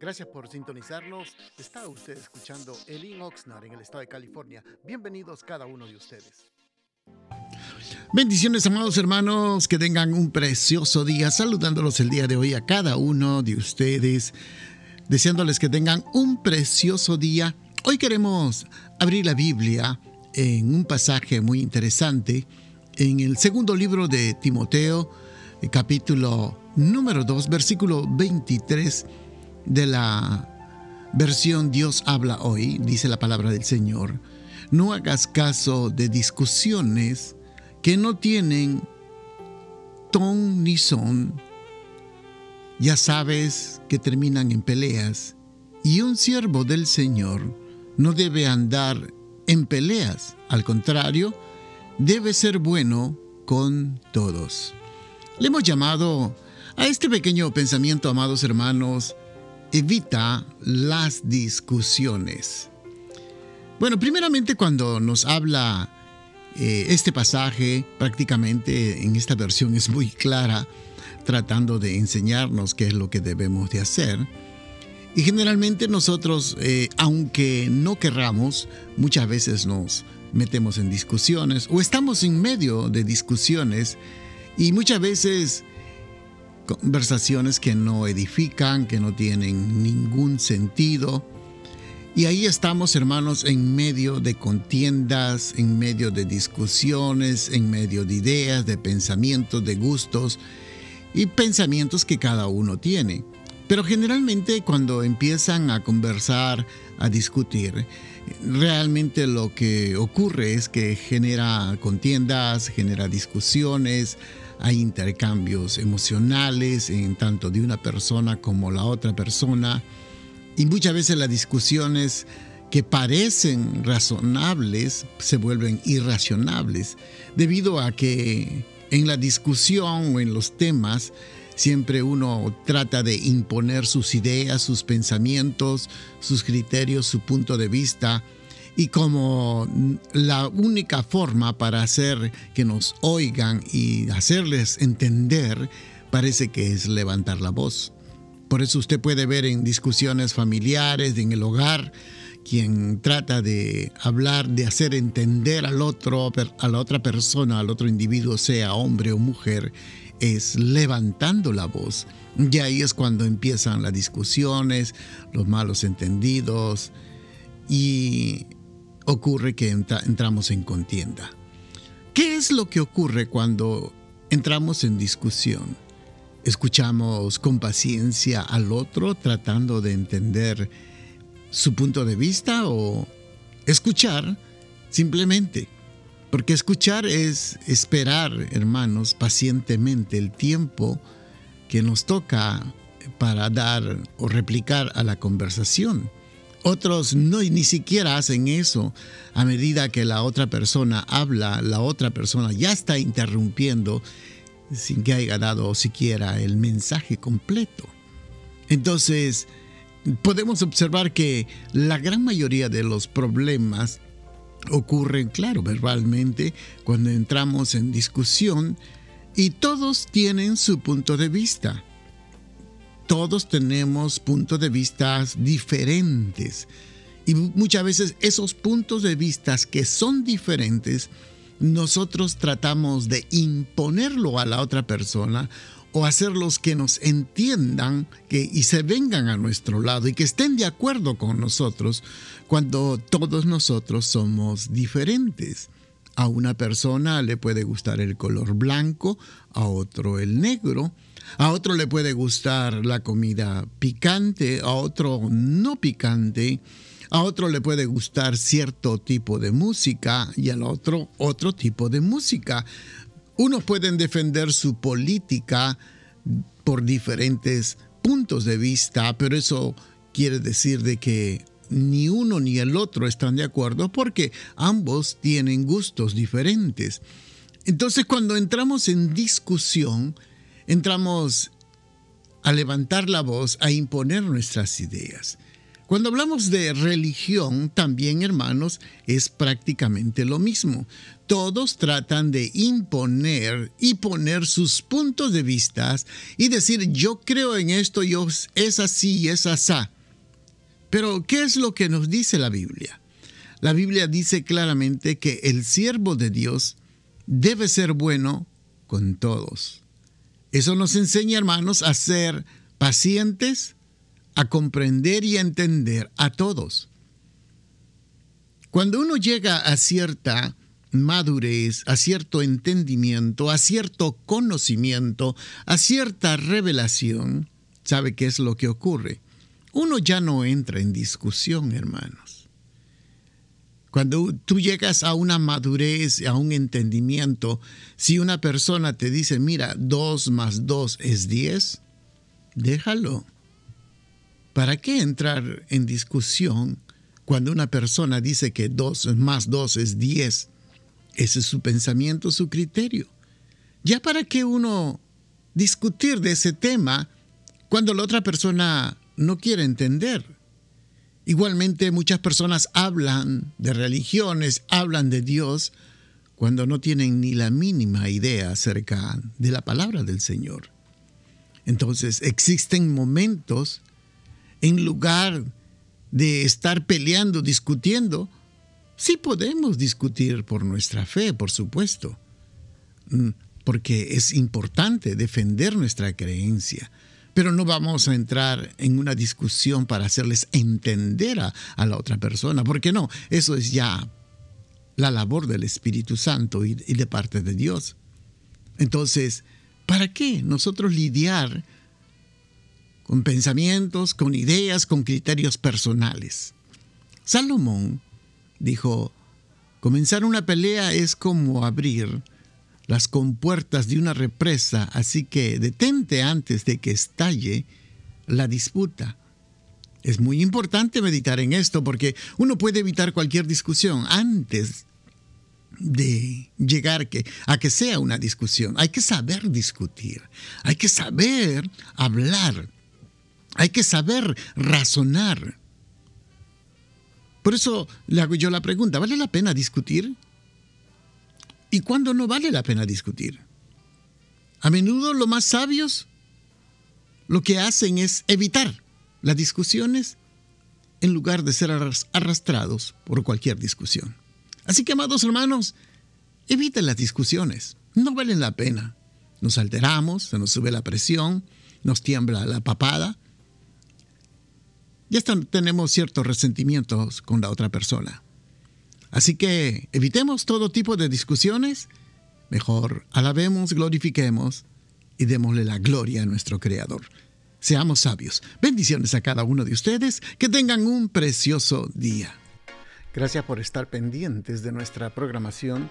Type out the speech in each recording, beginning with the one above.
Gracias por sintonizarnos. Está usted escuchando Elin Oxnard en el estado de California. Bienvenidos cada uno de ustedes. Bendiciones, amados hermanos, que tengan un precioso día, saludándolos el día de hoy a cada uno de ustedes, deseándoles que tengan un precioso día. Hoy queremos abrir la Biblia en un pasaje muy interesante en el segundo libro de Timoteo, capítulo número 2, versículo 23 de la versión Dios habla hoy, dice la palabra del Señor. No hagas caso de discusiones que no tienen ton ni son. Ya sabes que terminan en peleas y un siervo del Señor no debe andar en peleas. Al contrario, debe ser bueno con todos. Le hemos llamado a este pequeño pensamiento, amados hermanos, evita las discusiones. Bueno, primeramente cuando nos habla eh, este pasaje, prácticamente en esta versión es muy clara, tratando de enseñarnos qué es lo que debemos de hacer. Y generalmente nosotros, eh, aunque no querramos, muchas veces nos metemos en discusiones o estamos en medio de discusiones y muchas veces conversaciones que no edifican, que no tienen ningún sentido. Y ahí estamos, hermanos, en medio de contiendas, en medio de discusiones, en medio de ideas, de pensamientos, de gustos y pensamientos que cada uno tiene. Pero generalmente cuando empiezan a conversar, a discutir, realmente lo que ocurre es que genera contiendas, genera discusiones, hay intercambios emocionales en tanto de una persona como la otra persona y muchas veces las discusiones que parecen razonables se vuelven irracionables debido a que en la discusión o en los temas siempre uno trata de imponer sus ideas, sus pensamientos, sus criterios, su punto de vista y como la única forma para hacer que nos oigan y hacerles entender parece que es levantar la voz. Por eso usted puede ver en discusiones familiares, en el hogar, quien trata de hablar, de hacer entender al otro, a la otra persona, al otro individuo, sea hombre o mujer, es levantando la voz. Y ahí es cuando empiezan las discusiones, los malos entendidos y ocurre que entramos en contienda. ¿Qué es lo que ocurre cuando entramos en discusión? Escuchamos con paciencia al otro tratando de entender su punto de vista o escuchar simplemente. Porque escuchar es esperar, hermanos, pacientemente el tiempo que nos toca para dar o replicar a la conversación. Otros no ni siquiera hacen eso. A medida que la otra persona habla, la otra persona ya está interrumpiendo sin que haya dado siquiera el mensaje completo. Entonces, podemos observar que la gran mayoría de los problemas ocurren, claro, verbalmente, cuando entramos en discusión y todos tienen su punto de vista todos tenemos puntos de vista diferentes. Y muchas veces esos puntos de vista que son diferentes, nosotros tratamos de imponerlo a la otra persona o hacerlos que nos entiendan que, y se vengan a nuestro lado y que estén de acuerdo con nosotros cuando todos nosotros somos diferentes. A una persona le puede gustar el color blanco, a otro el negro, a otro le puede gustar la comida picante, a otro no picante. A otro le puede gustar cierto tipo de música y al otro otro tipo de música. Unos pueden defender su política por diferentes puntos de vista, pero eso quiere decir de que ni uno ni el otro están de acuerdo porque ambos tienen gustos diferentes. Entonces cuando entramos en discusión, entramos a levantar la voz, a imponer nuestras ideas. Cuando hablamos de religión, también hermanos, es prácticamente lo mismo. Todos tratan de imponer y poner sus puntos de vista y decir, yo creo en esto, yo es así es asá. Pero, ¿qué es lo que nos dice la Biblia? La Biblia dice claramente que el siervo de Dios debe ser bueno con todos. Eso nos enseña, hermanos, a ser pacientes, a comprender y entender a todos. Cuando uno llega a cierta madurez, a cierto entendimiento, a cierto conocimiento, a cierta revelación, ¿sabe qué es lo que ocurre? Uno ya no entra en discusión, hermanos. Cuando tú llegas a una madurez, a un entendimiento, si una persona te dice, mira, dos más dos es diez, déjalo. ¿Para qué entrar en discusión cuando una persona dice que 2 más 2 es 10? Ese es su pensamiento, su criterio. ¿Ya para qué uno discutir de ese tema cuando la otra persona no quiere entender? Igualmente muchas personas hablan de religiones, hablan de Dios, cuando no tienen ni la mínima idea acerca de la palabra del Señor. Entonces existen momentos en lugar de estar peleando, discutiendo, sí podemos discutir por nuestra fe, por supuesto, mm, porque es importante defender nuestra creencia. Pero no vamos a entrar en una discusión para hacerles entender a, la otra persona, porque no, eso es ya la labor del Espíritu Santo y, y de parte de Dios. Entonces, ¿para qué nosotros lidiar con pensamientos, con ideas, con criterios personales. Salomón dijo, comenzar una pelea es como abrir las compuertas de una represa, así que detente antes de que estalle la disputa. Es muy importante meditar en esto porque uno puede evitar cualquier discusión antes de llegar a que sea una discusión. Hay que saber discutir, hay que saber hablar, hay que saber razonar. Por eso le hago yo la pregunta, ¿vale la pena discutir? ¿Y cuándo no vale la pena discutir? A menudo los más sabios lo que hacen es evitar las discusiones en lugar de ser arrastrados por cualquier discusión. Así que, amados hermanos, eviten las discusiones. No valen la pena. Nos alteramos, se nos sube la presión, nos tiembla la papada ya tenemos ciertos resentimientos con la otra persona. Así que evitemos todo tipo de discusiones, mejor alabemos, glorifiquemos y démosle la gloria a nuestro Creador. Seamos sabios. Bendiciones a cada uno de ustedes. Que tengan un precioso día. Gracias por estar pendientes de nuestra programación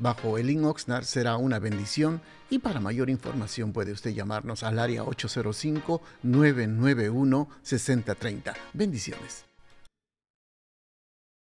bajo el Oxnard será una bendición y para mayor información puede usted llamarnos al área 805-991-6030. Bendiciones.